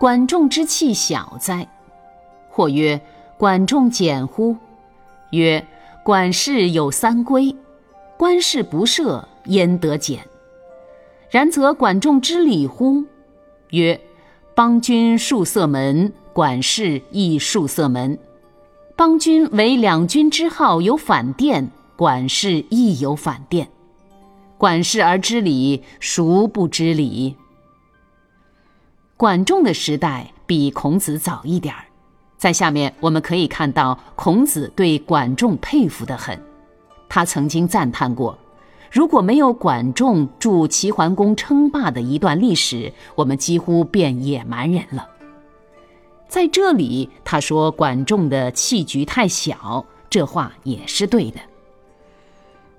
管仲之器小哉？或曰：管仲简乎？曰：管事有三规，官事不赦，焉得简？然则管仲之礼乎？曰：邦君戍塞门，管事亦戍塞门。邦君为两君之号有反殿，管事亦有反殿。管事而知礼，孰不知礼？管仲的时代比孔子早一点儿，在下面我们可以看到孔子对管仲佩服的很。他曾经赞叹过：“如果没有管仲助齐桓公称霸的一段历史，我们几乎变野蛮人了。”在这里，他说管仲的气局太小，这话也是对的。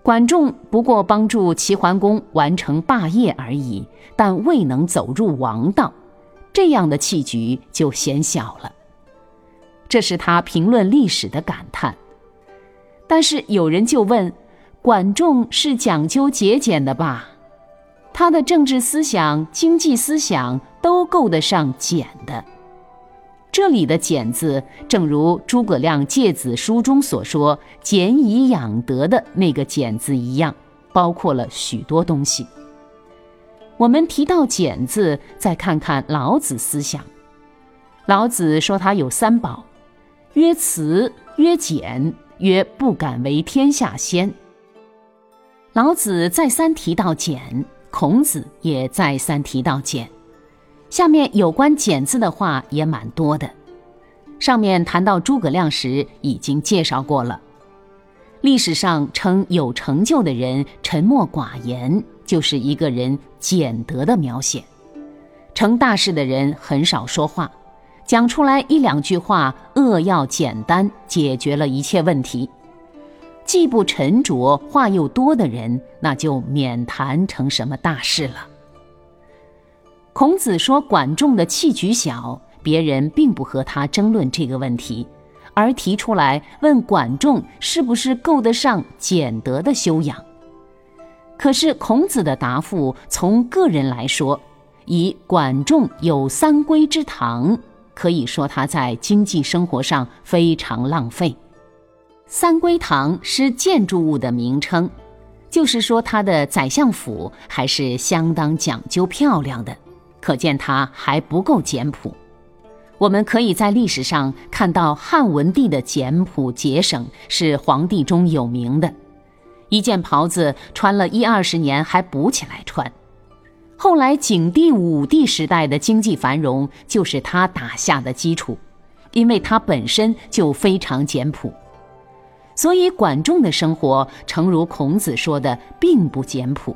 管仲不过帮助齐桓公完成霸业而已，但未能走入王道。这样的气局就显小了，这是他评论历史的感叹。但是有人就问：管仲是讲究节俭的吧？他的政治思想、经济思想都够得上“俭”的。这里的“俭”字，正如诸葛亮《诫子书》中所说“俭以养德”的那个“俭”字一样，包括了许多东西。我们提到“俭”字，再看看老子思想。老子说他有三宝：曰慈，曰俭，曰不敢为天下先。老子再三提到俭，孔子也再三提到俭。下面有关“简”字的话也蛮多的。上面谈到诸葛亮时已经介绍过了。历史上称有成就的人沉默寡言。就是一个人俭德的描写，成大事的人很少说话，讲出来一两句话，扼要简单，解决了一切问题。既不沉着，话又多的人，那就免谈成什么大事了。孔子说管仲的器局小，别人并不和他争论这个问题，而提出来问管仲是不是够得上俭德的修养。可是孔子的答复，从个人来说，以管仲有三归之堂，可以说他在经济生活上非常浪费。三归堂是建筑物的名称，就是说他的宰相府还是相当讲究漂亮的，可见他还不够简朴。我们可以在历史上看到汉文帝的简朴节省是皇帝中有名的。一件袍子穿了一二十年还补起来穿，后来景帝、武帝时代的经济繁荣就是他打下的基础，因为他本身就非常简朴，所以管仲的生活诚如孔子说的，并不简朴。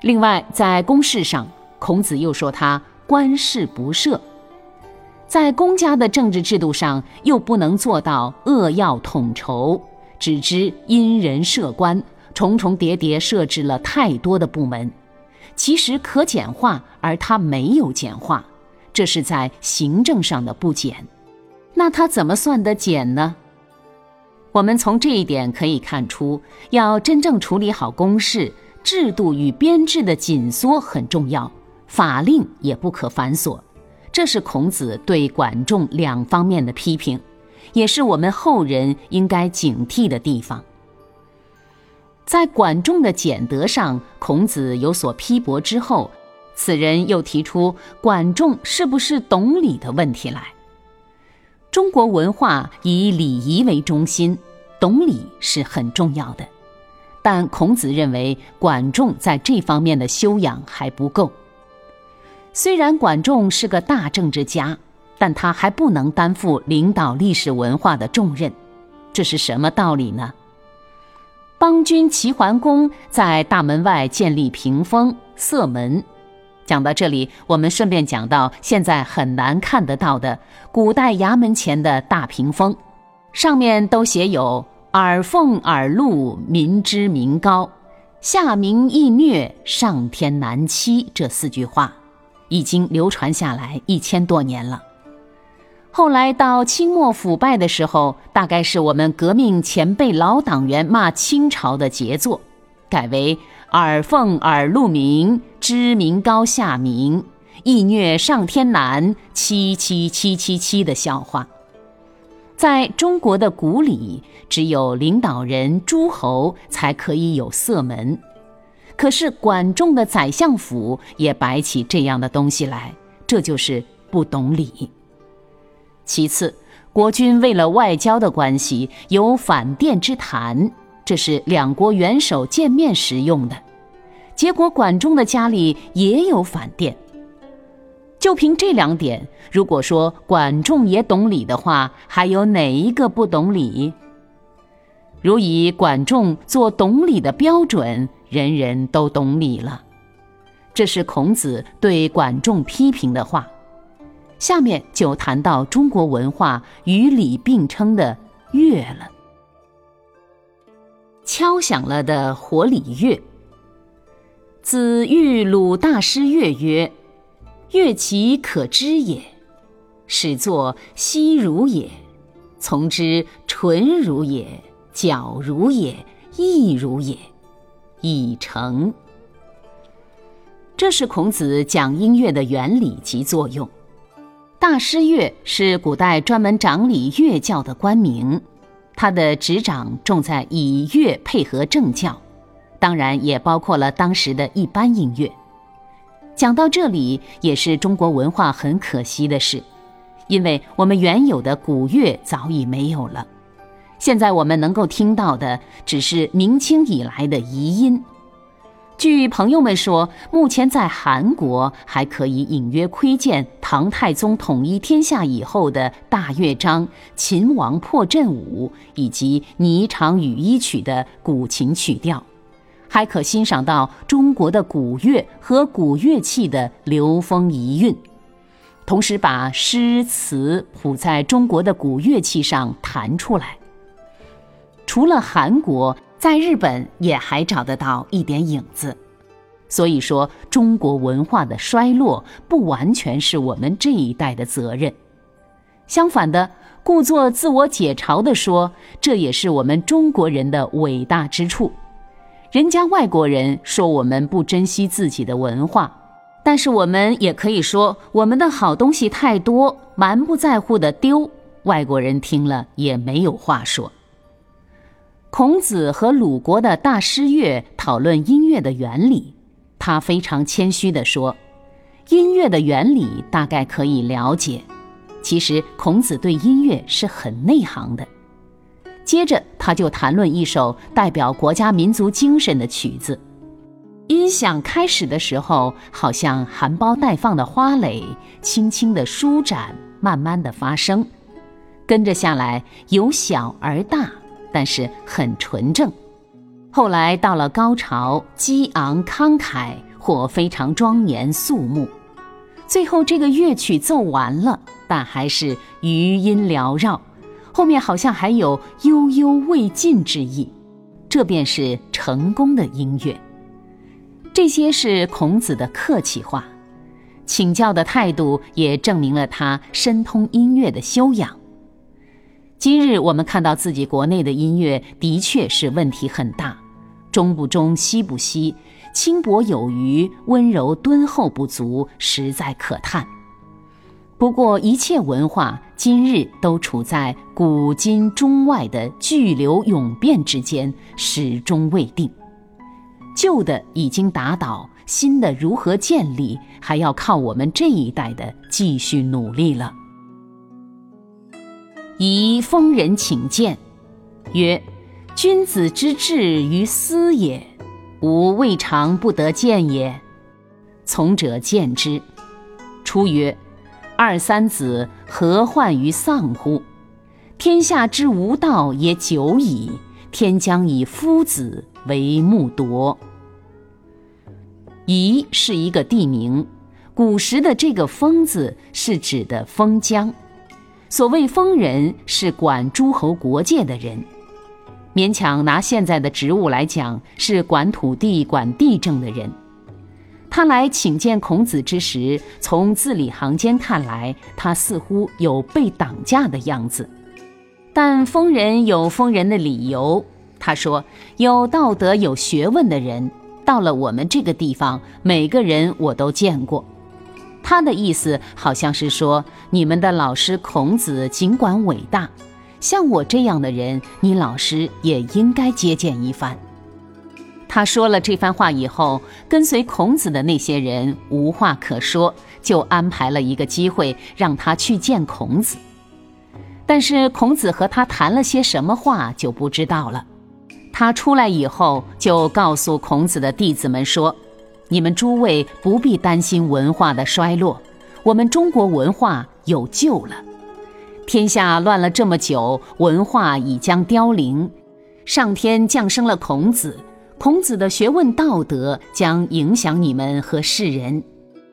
另外，在公事上，孔子又说他官事不赦，在公家的政治制度上又不能做到扼要统筹。只知因人设官，重重叠叠设置了太多的部门，其实可简化，而他没有简化，这是在行政上的不简。那他怎么算得简呢？我们从这一点可以看出，要真正处理好公事，制度与编制的紧缩很重要，法令也不可繁琐。这是孔子对管仲两方面的批评。也是我们后人应该警惕的地方。在管仲的俭德上，孔子有所批驳之后，此人又提出管仲是不是懂礼的问题来。中国文化以礼仪为中心，懂礼是很重要的，但孔子认为管仲在这方面的修养还不够。虽然管仲是个大政治家。但他还不能担负领导历史文化的重任，这是什么道理呢？邦君齐桓公在大门外建立屏风、塞门，讲到这里，我们顺便讲到现在很难看得到的古代衙门前的大屏风，上面都写有“耳奉耳禄，民脂民膏，下民易虐，上天难欺”这四句话，已经流传下来一千多年了。后来到清末腐败的时候，大概是我们革命前辈老党员骂清朝的杰作，改为。耳奉耳禄民，知民高下民，易虐上天难，七七七七七的笑话。在中国的古里，只有领导人、诸侯才可以有色门，可是管仲的宰相府也摆起这样的东西来，这就是不懂礼。其次，国君为了外交的关系，有反殿之谈。这是两国元首见面时用的，结果管仲的家里也有反殿。就凭这两点，如果说管仲也懂礼的话，还有哪一个不懂礼？如以管仲做懂礼的标准，人人都懂礼了。这是孔子对管仲批评的话。下面就谈到中国文化与礼并称的乐了。敲响了的火礼乐。子欲鲁大师乐曰：“乐其可知也，始作息如也，从之纯如也，矫如也，意如也，已成。”这是孔子讲音乐的原理及作用。大师乐是古代专门掌理乐教的官名。他的执掌重在以乐配合政教，当然也包括了当时的一般音乐。讲到这里，也是中国文化很可惜的事，因为我们原有的古乐早已没有了，现在我们能够听到的只是明清以来的遗音。据朋友们说，目前在韩国还可以隐约窥见唐太宗统一天下以后的大乐章《秦王破阵舞》以及《霓裳羽衣曲》的古琴曲调，还可欣赏到中国的古乐和古乐器的流风遗韵，同时把诗词谱在中国的古乐器上弹出来。除了韩国。在日本也还找得到一点影子，所以说中国文化的衰落不完全是我们这一代的责任。相反的，故作自我解嘲地说，这也是我们中国人的伟大之处。人家外国人说我们不珍惜自己的文化，但是我们也可以说我们的好东西太多，蛮不在乎的丢。外国人听了也没有话说。孔子和鲁国的大师乐讨论音乐的原理，他非常谦虚地说：“音乐的原理大概可以了解。其实孔子对音乐是很内行的。”接着他就谈论一首代表国家民族精神的曲子，音响开始的时候好像含苞待放的花蕾，轻轻地舒展，慢慢的发声，跟着下来由小而大。但是很纯正，后来到了高潮，激昂慷慨或非常庄严肃穆，最后这个乐曲奏完了，但还是余音缭绕，后面好像还有悠悠未尽之意，这便是成功的音乐。这些是孔子的客气话，请教的态度也证明了他深通音乐的修养。今日我们看到自己国内的音乐的确是问题很大，中不中，西不西，轻薄有余，温柔敦厚不足，实在可叹。不过一切文化今日都处在古今中外的巨流涌变之间，始终未定。旧的已经打倒，新的如何建立，还要靠我们这一代的继续努力了。宜封人请见，曰：“君子之志于斯也，吾未尝不得见也。”从者见之。出曰：“二三子何患于丧乎？天下之无道也久矣，天将以夫子为木铎。”宜是一个地名，古时的这个“封”字是指的封疆。所谓封人，是管诸侯国界的人。勉强拿现在的职务来讲，是管土地、管地政的人。他来请见孔子之时，从字里行间看来，他似乎有被挡驾的样子。但封人有封人的理由。他说：“有道德、有学问的人，到了我们这个地方，每个人我都见过。”他的意思好像是说，你们的老师孔子尽管伟大，像我这样的人，你老师也应该接见一番。他说了这番话以后，跟随孔子的那些人无话可说，就安排了一个机会让他去见孔子。但是孔子和他谈了些什么话就不知道了。他出来以后，就告诉孔子的弟子们说。你们诸位不必担心文化的衰落，我们中国文化有救了。天下乱了这么久，文化已将凋零。上天降生了孔子，孔子的学问道德将影响你们和世人。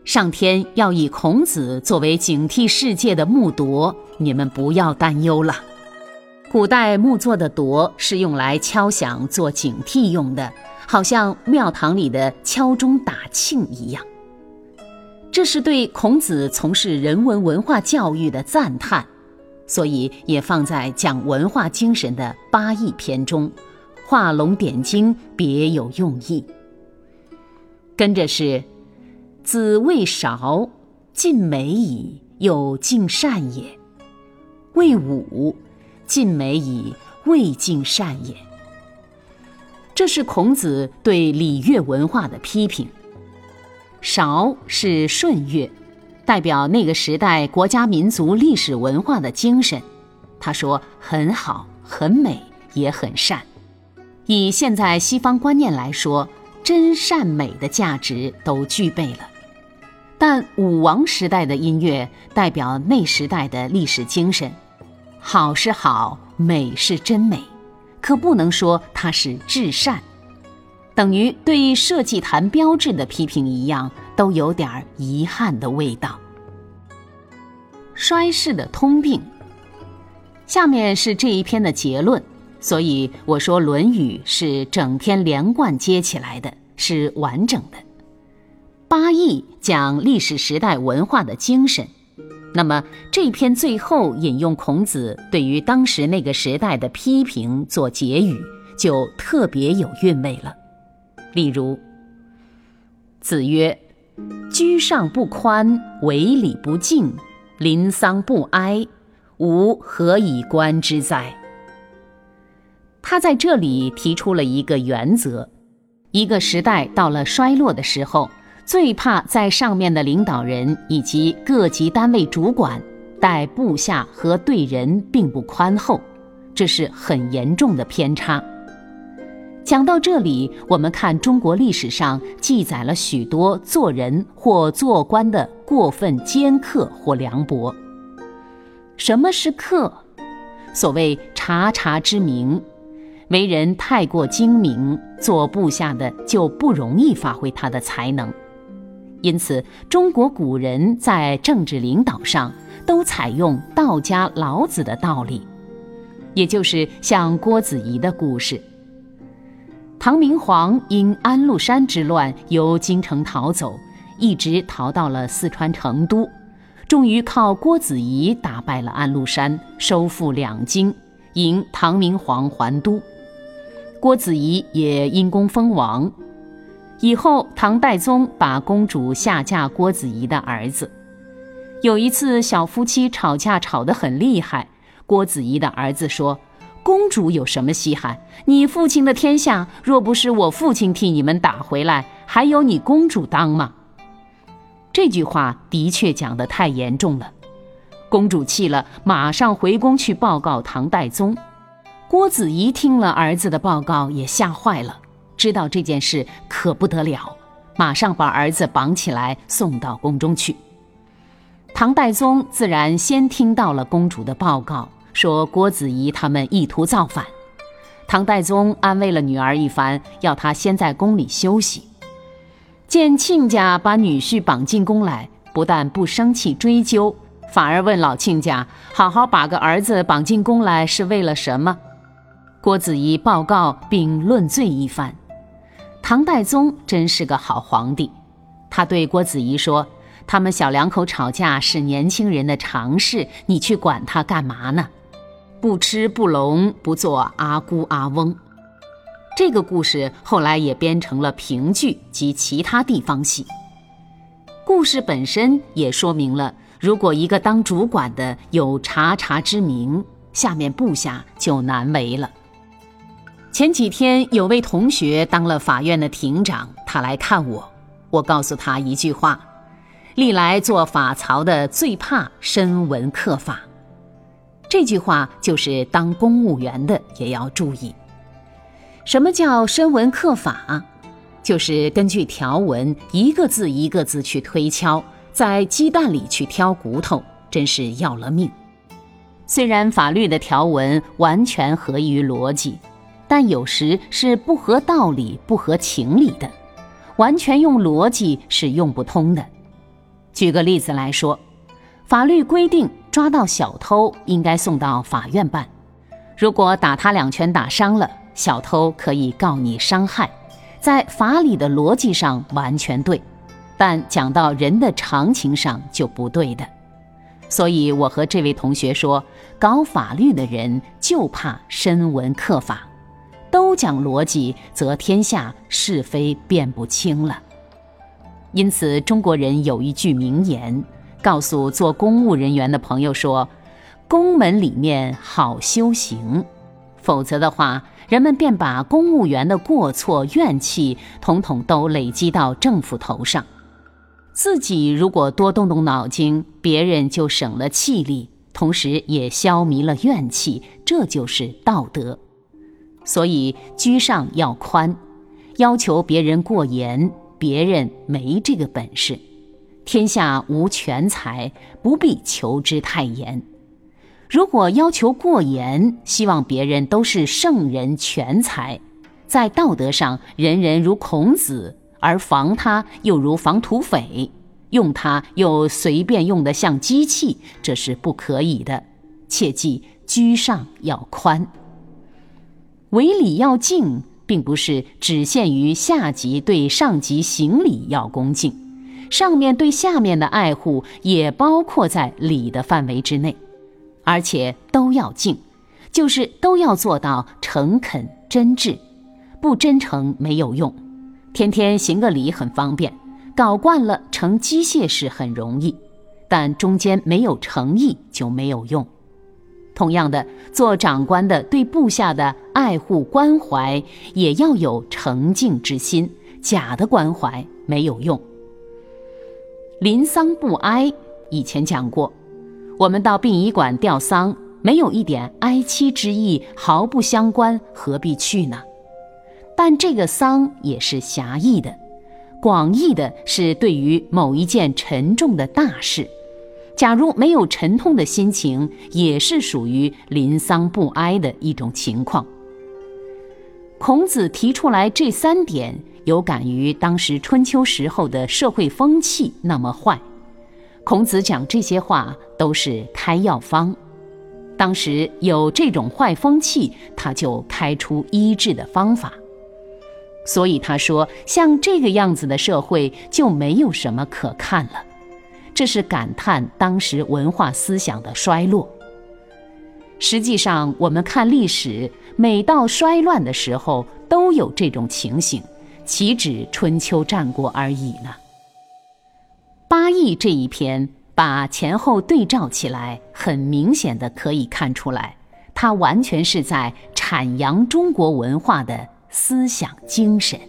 上天要以孔子作为警惕世界的木铎，你们不要担忧了。古代木做的铎是用来敲响做警惕用的。好像庙堂里的敲钟打磬一样，这是对孔子从事人文文化教育的赞叹，所以也放在讲文化精神的八义篇中，画龙点睛，别有用意。跟着是：子谓韶，尽美矣，又尽善也；谓武，尽美矣，未尽善也。这是孔子对礼乐文化的批评。韶是舜乐，代表那个时代国家民族历史文化的精神。他说很好，很美，也很善。以现在西方观念来说，真善美的价值都具备了。但武王时代的音乐代表那时代的历史精神，好是好，美是真美。可不能说它是至善，等于对社稷坛标志的批评一样，都有点遗憾的味道。衰世的通病。下面是这一篇的结论，所以我说《论语》是整篇连贯接起来的，是完整的。八义讲历史时代文化的精神。那么这篇最后引用孔子对于当时那个时代的批评做结语，就特别有韵味了。例如，子曰：“居上不宽，为礼不敬，临丧不哀，吾何以观之哉？”他在这里提出了一个原则：一个时代到了衰落的时候。最怕在上面的领导人以及各级单位主管待部下和对人并不宽厚，这是很严重的偏差。讲到这里，我们看中国历史上记载了许多做人或做官的过分尖刻或凉薄。什么是刻？所谓察察之明，为人太过精明，做部下的就不容易发挥他的才能。因此，中国古人在政治领导上都采用道家老子的道理，也就是像郭子仪的故事。唐明皇因安禄山之乱由京城逃走，一直逃到了四川成都，终于靠郭子仪打败了安禄山，收复两京，迎唐明皇还都。郭子仪也因功封王。以后，唐代宗把公主下嫁郭子仪的儿子。有一次，小夫妻吵架吵得很厉害。郭子仪的儿子说：“公主有什么稀罕？你父亲的天下，若不是我父亲替你们打回来，还有你公主当吗？”这句话的确讲得太严重了。公主气了，马上回宫去报告唐代宗。郭子仪听了儿子的报告，也吓坏了。知道这件事可不得了，马上把儿子绑起来送到宫中去。唐代宗自然先听到了公主的报告，说郭子仪他们意图造反。唐代宗安慰了女儿一番，要她先在宫里休息。见亲家把女婿绑进宫来，不但不生气追究，反而问老亲家：“好好把个儿子绑进宫来是为了什么？”郭子仪报告并论罪一番。唐代宗真是个好皇帝，他对郭子仪说：“他们小两口吵架是年轻人的常事，你去管他干嘛呢？不吃不聋，不做阿姑阿翁。”这个故事后来也编成了评剧及其他地方戏。故事本身也说明了，如果一个当主管的有察察之明，下面部下就难为了。前几天有位同学当了法院的庭长，他来看我，我告诉他一句话：历来做法曹的最怕深文刻法。这句话就是当公务员的也要注意。什么叫深文刻法？就是根据条文一个字一个字去推敲，在鸡蛋里去挑骨头，真是要了命。虽然法律的条文完全合于逻辑，但有时是不合道理、不合情理的，完全用逻辑是用不通的。举个例子来说，法律规定抓到小偷应该送到法院办，如果打他两拳打伤了。小偷可以告你伤害，在法理的逻辑上完全对，但讲到人的常情上就不对的。所以我和这位同学说，搞法律的人就怕深文刻法，不讲逻辑，则天下是非辨不清了。因此，中国人有一句名言，告诉做公务人员的朋友说：“宫门里面好修行，否则的话。”人们便把公务员的过错、怨气统统都累积到政府头上。自己如果多动动脑筋，别人就省了气力，同时也消弭了怨气，这就是道德。所以居上要宽，要求别人过严，别人没这个本事。天下无全才，不必求之太严。如果要求过严，希望别人都是圣人全才，在道德上人人如孔子，而防他又如防土匪，用他又随便用得像机器，这是不可以的。切记居上要宽，为礼要敬，并不是只限于下级对上级行礼要恭敬，上面对下面的爱护也包括在礼的范围之内。而且都要敬，就是都要做到诚恳真挚，不真诚没有用。天天行个礼很方便，搞惯了成机械式很容易，但中间没有诚意就没有用。同样的，做长官的对部下的爱护关怀也要有诚敬之心，假的关怀没有用。临丧不哀，以前讲过。我们到殡仪馆吊丧，没有一点哀戚之意，毫不相关，何必去呢？但这个丧也是狭义的，广义的是对于某一件沉重的大事。假如没有沉痛的心情，也是属于临丧不哀的一种情况。孔子提出来这三点，有感于当时春秋时候的社会风气那么坏。孔子讲这些话都是开药方，当时有这种坏风气，他就开出医治的方法。所以他说，像这个样子的社会就没有什么可看了，这是感叹当时文化思想的衰落。实际上，我们看历史，每到衰乱的时候都有这种情形，岂止春秋战国而已呢？八义这一篇把前后对照起来，很明显的可以看出来，它完全是在阐扬中国文化的思想精神。